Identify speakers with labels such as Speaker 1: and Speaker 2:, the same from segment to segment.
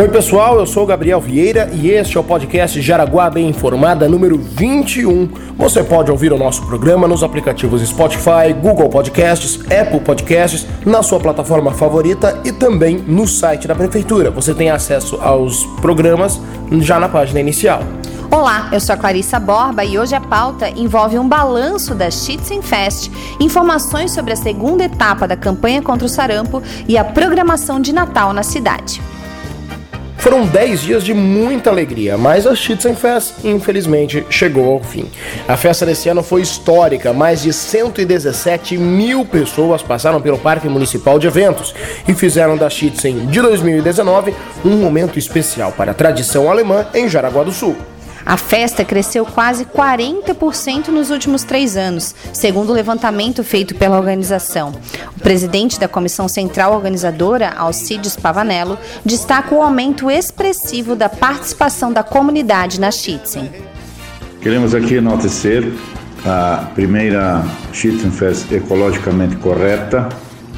Speaker 1: Oi, pessoal, eu sou Gabriel Vieira e este é o podcast Jaraguá Bem Informada número 21. Você pode ouvir o nosso programa nos aplicativos Spotify, Google Podcasts, Apple Podcasts, na sua plataforma favorita e também no site da Prefeitura. Você tem acesso aos programas já na página inicial.
Speaker 2: Olá, eu sou a Clarissa Borba e hoje a pauta envolve um balanço da Schützenfest, informações sobre a segunda etapa da campanha contra o sarampo e a programação de Natal na cidade.
Speaker 1: Foram 10 dias de muita alegria, mas a Schützenfest infelizmente chegou ao fim. A festa desse ano foi histórica, mais de 117 mil pessoas passaram pelo Parque Municipal de Eventos e fizeram da Schützen de 2019 um momento especial para a tradição alemã em Jaraguá do Sul.
Speaker 2: A festa cresceu quase 40% nos últimos três anos, segundo o levantamento feito pela organização. O presidente da Comissão Central Organizadora, Alcides Pavanello, destaca o aumento expressivo da participação da comunidade na Schützen.
Speaker 3: Queremos aqui enaltecer a primeira Schützenfest ecologicamente correta,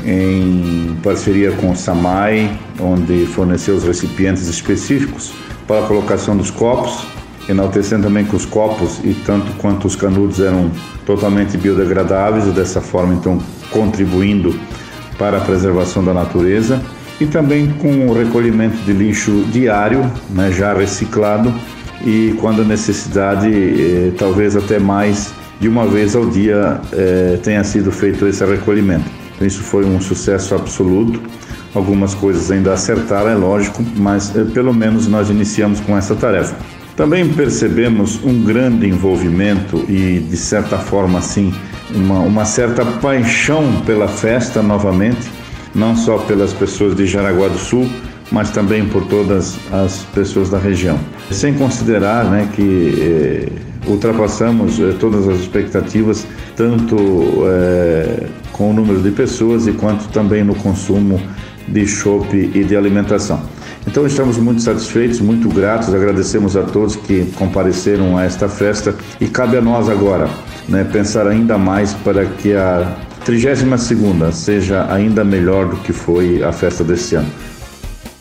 Speaker 3: em parceria com o SAMAI, onde forneceu os recipientes específicos para a colocação dos copos enaltecendo também que os copos e tanto quanto os canudos eram totalmente biodegradáveis e dessa forma então contribuindo para a preservação da natureza e também com o recolhimento de lixo diário, né, já reciclado e quando a necessidade, eh, talvez até mais de uma vez ao dia eh, tenha sido feito esse recolhimento. Então, isso foi um sucesso absoluto. Algumas coisas ainda acertaram, é lógico, mas eh, pelo menos nós iniciamos com essa tarefa. Também percebemos um grande envolvimento e, de certa forma, assim, uma, uma certa paixão pela festa novamente, não só pelas pessoas de Jaraguá do Sul, mas também por todas as pessoas da região. Sem considerar né, que eh, ultrapassamos eh, todas as expectativas, tanto eh, com o número de pessoas e quanto também no consumo de chope e de alimentação. Então estamos muito satisfeitos, muito gratos, agradecemos a todos que compareceram a esta festa e cabe a nós agora né, pensar ainda mais para que a 32 seja ainda melhor do que foi a festa desse ano.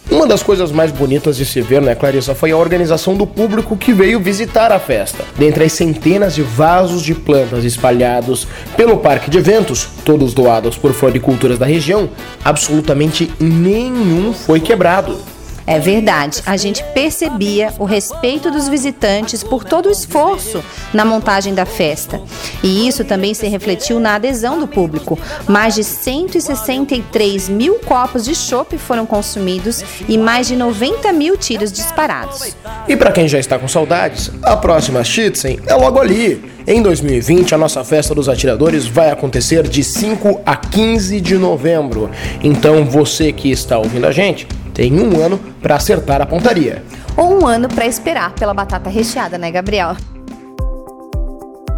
Speaker 1: Uma das coisas mais bonitas de se ver, né, Clarissa, foi a organização do público que veio visitar a festa. Dentre as centenas de vasos de plantas espalhados pelo parque de eventos, todos doados por floriculturas da região, absolutamente nenhum foi quebrado.
Speaker 2: É verdade, a gente percebia o respeito dos visitantes por todo o esforço na montagem da festa. E isso também se refletiu na adesão do público. Mais de 163 mil copos de chopp foram consumidos e mais de 90 mil tiros disparados.
Speaker 1: E para quem já está com saudades, a próxima Schützen é logo ali. Em 2020, a nossa festa dos atiradores vai acontecer de 5 a 15 de novembro. Então, você que está ouvindo a gente, tem um ano para acertar a pontaria.
Speaker 2: Ou um ano para esperar pela batata recheada, né, Gabriel?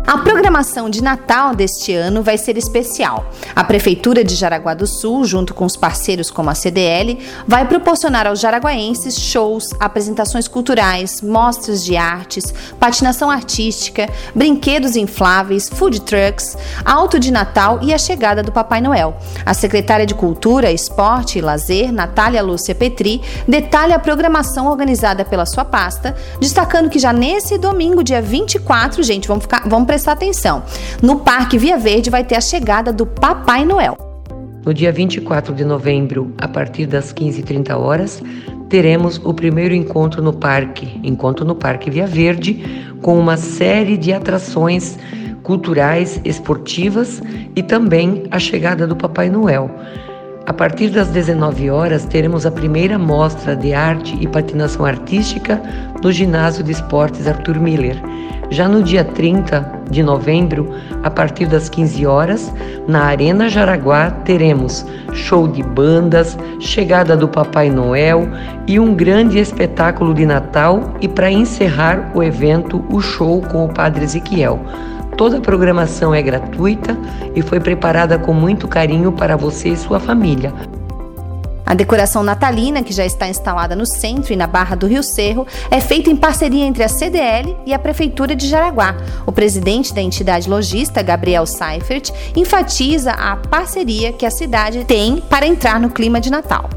Speaker 2: A programação de Natal deste ano vai ser especial. A Prefeitura de Jaraguá do Sul, junto com os parceiros como a CDL, vai proporcionar aos jaraguaenses shows, apresentações culturais, mostras de artes, patinação artística, brinquedos infláveis, food trucks, auto de Natal e a chegada do Papai Noel. A secretária de Cultura, Esporte e Lazer, Natália Lúcia Petri, detalha a programação organizada pela sua pasta, destacando que já nesse domingo, dia 24, gente, vamos ficar, vamos prestar atenção. No Parque Via Verde vai ter a chegada do Papai Noel.
Speaker 4: No dia 24 de novembro, a partir das 15h30 horas, teremos o primeiro encontro no parque, encontro no Parque Via Verde, com uma série de atrações culturais, esportivas e também a chegada do Papai Noel. A partir das 19 horas, teremos a primeira mostra de arte e patinação artística no Ginásio de Esportes Arthur Miller. Já no dia 30 de novembro, a partir das 15 horas, na Arena Jaraguá, teremos show de bandas, chegada do Papai Noel e um grande espetáculo de Natal e para encerrar o evento, o show com o Padre Ezequiel. Toda a programação é gratuita e foi preparada com muito carinho para você e sua família.
Speaker 2: A decoração natalina, que já está instalada no centro e na Barra do Rio Cerro, é feita em parceria entre a CDL e a Prefeitura de Jaraguá. O presidente da entidade lojista, Gabriel Seifert, enfatiza a parceria que a cidade tem para entrar no clima de Natal.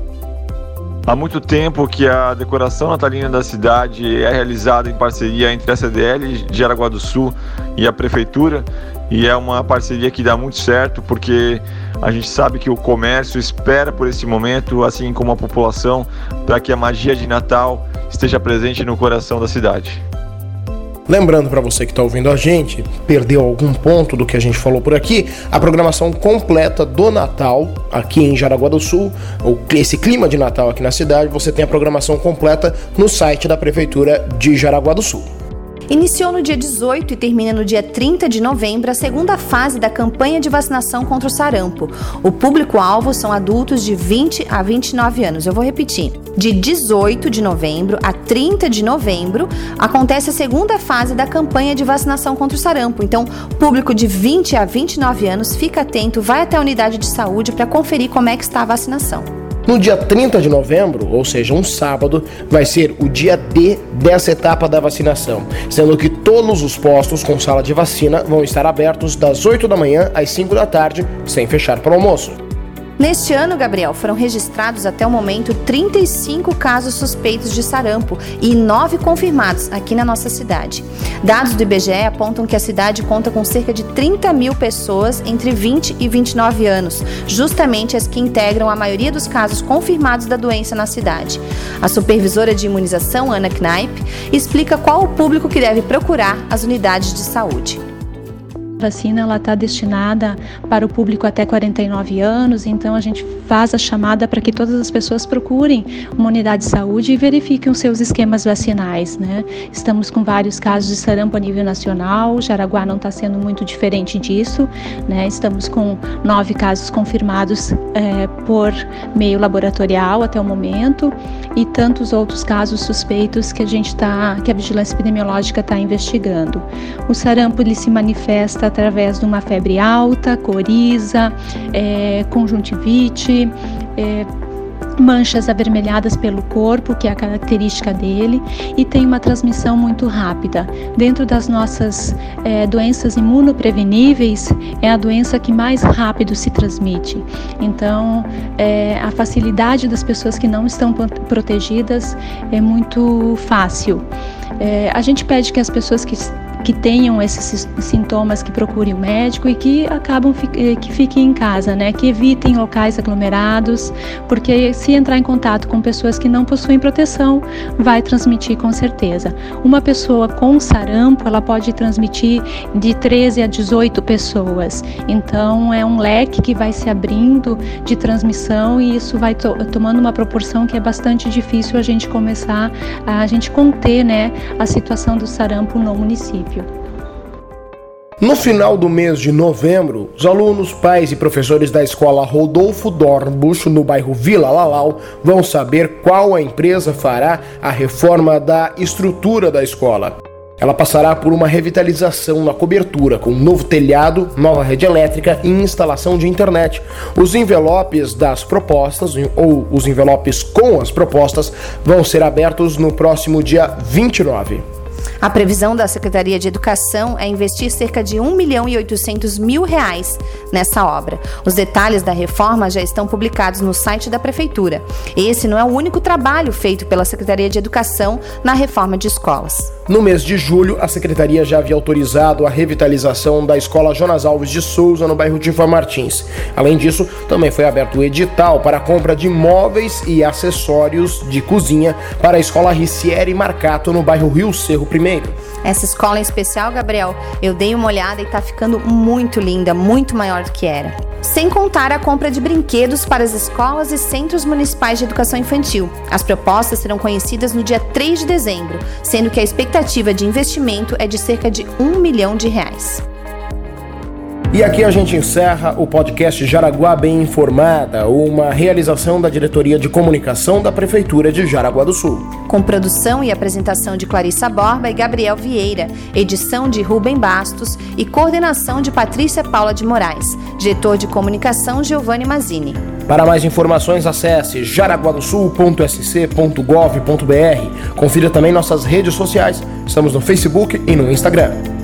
Speaker 5: Há muito tempo que a decoração natalina da cidade é realizada em parceria entre a CDL de Jaraguá do Sul e a Prefeitura, e é uma parceria que dá muito certo porque a gente sabe que o comércio espera por esse momento, assim como a população, para que a magia de Natal esteja presente no coração da cidade.
Speaker 1: Lembrando para você que está ouvindo a gente, perdeu algum ponto do que a gente falou por aqui, a programação completa do Natal aqui em Jaraguá do Sul, ou esse clima de Natal aqui na cidade, você tem a programação completa no site da Prefeitura de Jaraguá do Sul.
Speaker 2: Iniciou no dia 18 e termina no dia 30 de novembro a segunda fase da campanha de vacinação contra o sarampo. O público-alvo são adultos de 20 a 29 anos. Eu vou repetir. De 18 de novembro a 30 de novembro acontece a segunda fase da campanha de vacinação contra o sarampo. Então, público de 20 a 29 anos, fica atento, vai até a unidade de saúde para conferir como é que está a vacinação.
Speaker 1: No dia 30 de novembro, ou seja, um sábado, vai ser o dia D dessa etapa da vacinação, sendo que todos os postos com sala de vacina vão estar abertos das 8 da manhã às 5 da tarde, sem fechar para o almoço.
Speaker 2: Neste ano, Gabriel, foram registrados até o momento 35 casos suspeitos de sarampo e 9 confirmados aqui na nossa cidade. Dados do IBGE apontam que a cidade conta com cerca de 30 mil pessoas entre 20 e 29 anos, justamente as que integram a maioria dos casos confirmados da doença na cidade. A supervisora de imunização, Ana Knaip, explica qual o público que deve procurar as unidades de saúde.
Speaker 6: A vacina ela está destinada para o público até 49 anos, então a gente faz a chamada para que todas as pessoas procurem uma unidade de saúde e verifiquem os seus esquemas vacinais. Né? Estamos com vários casos de sarampo a nível nacional, Jaraguá não está sendo muito diferente disso. Né? Estamos com nove casos confirmados é, por meio laboratorial até o momento e tantos outros casos suspeitos que a gente está, que a vigilância epidemiológica está investigando. O sarampo ele se manifesta através de uma febre alta, coriza, é, conjuntivite, é, manchas avermelhadas pelo corpo, que é a característica dele, e tem uma transmissão muito rápida. Dentro das nossas é, doenças imunopreveníveis, é a doença que mais rápido se transmite. Então, é, a facilidade das pessoas que não estão protegidas é muito fácil. É, a gente pede que as pessoas que que tenham esses sintomas que procurem o médico e que acabam eh, que fiquem em casa, né? Que evitem locais aglomerados, porque se entrar em contato com pessoas que não possuem proteção, vai transmitir com certeza. Uma pessoa com sarampo, ela pode transmitir de 13 a 18 pessoas. Então é um leque que vai se abrindo de transmissão e isso vai to tomando uma proporção que é bastante difícil a gente começar a gente conter, né, a situação do sarampo no município.
Speaker 1: No final do mês de novembro, os alunos, pais e professores da escola Rodolfo Dornbusch, no bairro Vila Lalau, vão saber qual a empresa fará a reforma da estrutura da escola. Ela passará por uma revitalização na cobertura, com novo telhado, nova rede elétrica e instalação de internet. Os envelopes das propostas, ou os envelopes com as propostas, vão ser abertos no próximo dia 29.
Speaker 2: A previsão da Secretaria de Educação é investir cerca de 1 milhão e 800 mil reais nessa obra. Os detalhes da reforma já estão publicados no site da Prefeitura. Esse não é o único trabalho feito pela Secretaria de Educação na reforma de escolas.
Speaker 1: No mês de julho, a Secretaria já havia autorizado a revitalização da Escola Jonas Alves de Souza, no bairro Tifa Martins. Além disso, também foi aberto o edital para a compra de móveis e acessórios de cozinha para a Escola Ricieri Marcato, no bairro Rio Cerro I.
Speaker 2: Essa escola em especial, Gabriel, eu dei uma olhada e está ficando muito linda, muito maior do que era sem contar a compra de brinquedos para as escolas e centros municipais de educação infantil. As propostas serão conhecidas no dia 3 de dezembro, sendo que a expectativa de investimento é de cerca de um milhão de reais.
Speaker 1: E aqui a gente encerra o podcast Jaraguá Bem Informada, uma realização da Diretoria de Comunicação da Prefeitura de Jaraguá do Sul.
Speaker 2: Com produção e apresentação de Clarissa Borba e Gabriel Vieira, edição de Rubem Bastos e coordenação de Patrícia Paula de Moraes, diretor de comunicação Giovanni Mazini.
Speaker 1: Para mais informações, acesse jaraguadosul.sc.gov.br. Confira também nossas redes sociais. Estamos no Facebook e no Instagram.